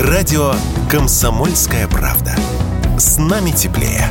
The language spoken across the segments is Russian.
Радио «Комсомольская правда». С нами теплее.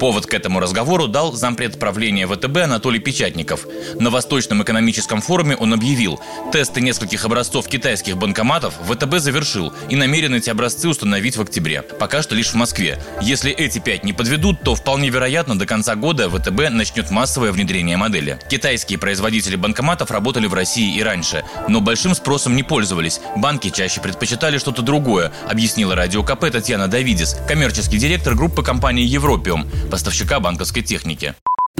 Повод к этому разговору дал зампред правления ВТБ Анатолий Печатников. На Восточном экономическом форуме он объявил, тесты нескольких образцов китайских банкоматов ВТБ завершил и намерен эти образцы установить в октябре. Пока что лишь в Москве. Если эти пять не подведут, то вполне вероятно до конца года ВТБ начнет массовое внедрение модели. Китайские производители банкоматов работали в России и раньше, но большим спросом не пользовались. Банки чаще предпочитали что-то другое, объяснила радио КП Татьяна Давидис, коммерческий директор группы компании «Европиум» поставщика банковской техники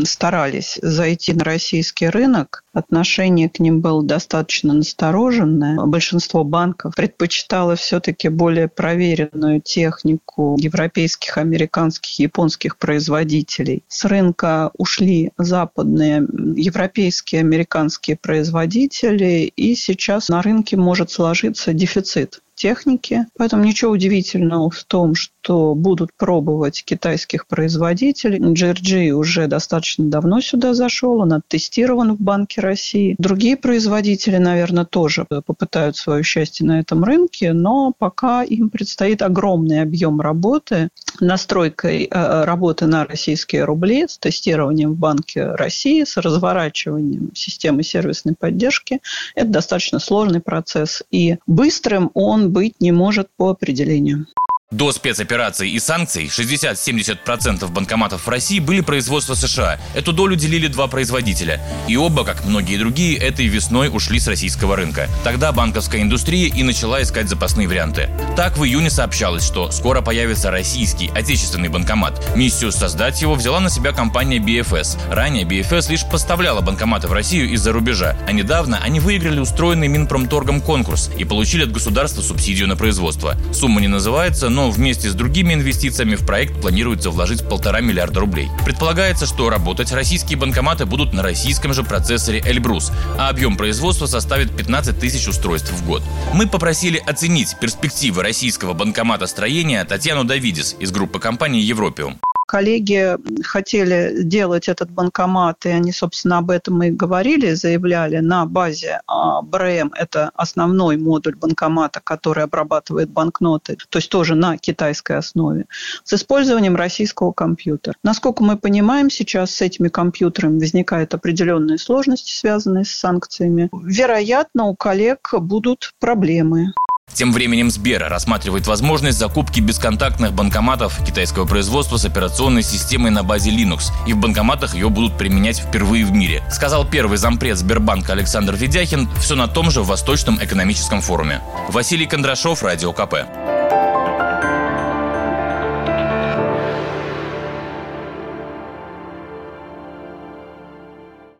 старались зайти на российский рынок, отношение к ним было достаточно настороженное. Большинство банков предпочитало все-таки более проверенную технику европейских, американских, японских производителей. С рынка ушли западные, европейские, американские производители, и сейчас на рынке может сложиться дефицит техники. Поэтому ничего удивительного в том, что будут пробовать китайских производителей. GRG уже достаточно давно сюда зашел, он оттестирован в Банке России. Другие производители, наверное, тоже попытают свое счастье на этом рынке, но пока им предстоит огромный объем работы, настройкой э, работы на российские рубли, с тестированием в Банке России, с разворачиванием системы сервисной поддержки. Это достаточно сложный процесс. И быстрым он быть не может по определению. До спецопераций и санкций 60-70% банкоматов в России были производства США. Эту долю делили два производителя. И оба, как многие другие, этой весной ушли с российского рынка. Тогда банковская индустрия и начала искать запасные варианты. Так, в июне сообщалось, что скоро появится российский, отечественный банкомат. Миссию создать его взяла на себя компания BFS. Ранее BFS лишь поставляла банкоматы в Россию из-за рубежа, а недавно они выиграли устроенный Минпромторгом конкурс и получили от государства субсидию на производство. Сумма не называется, но вместе с другими инвестициями в проект планируется вложить полтора миллиарда рублей. Предполагается, что работать российские банкоматы будут на российском же процессоре Эльбрус, а объем производства составит 15 тысяч устройств в год. Мы попросили оценить перспективы российского банкомата строения Татьяну Давидис из группы компании «Европиум». Коллеги хотели делать этот банкомат, и они, собственно, об этом и говорили, заявляли на базе а, БРМ, это основной модуль банкомата, который обрабатывает банкноты, то есть тоже на китайской основе, с использованием российского компьютера. Насколько мы понимаем, сейчас с этими компьютерами возникают определенные сложности, связанные с санкциями. Вероятно, у коллег будут проблемы. Тем временем Сбер рассматривает возможность закупки бесконтактных банкоматов китайского производства с операционной системой на базе Linux, и в банкоматах ее будут применять впервые в мире, сказал первый зампред Сбербанка Александр Ведяхин, все на том же Восточном экономическом форуме. Василий Кондрашов, Радио КП.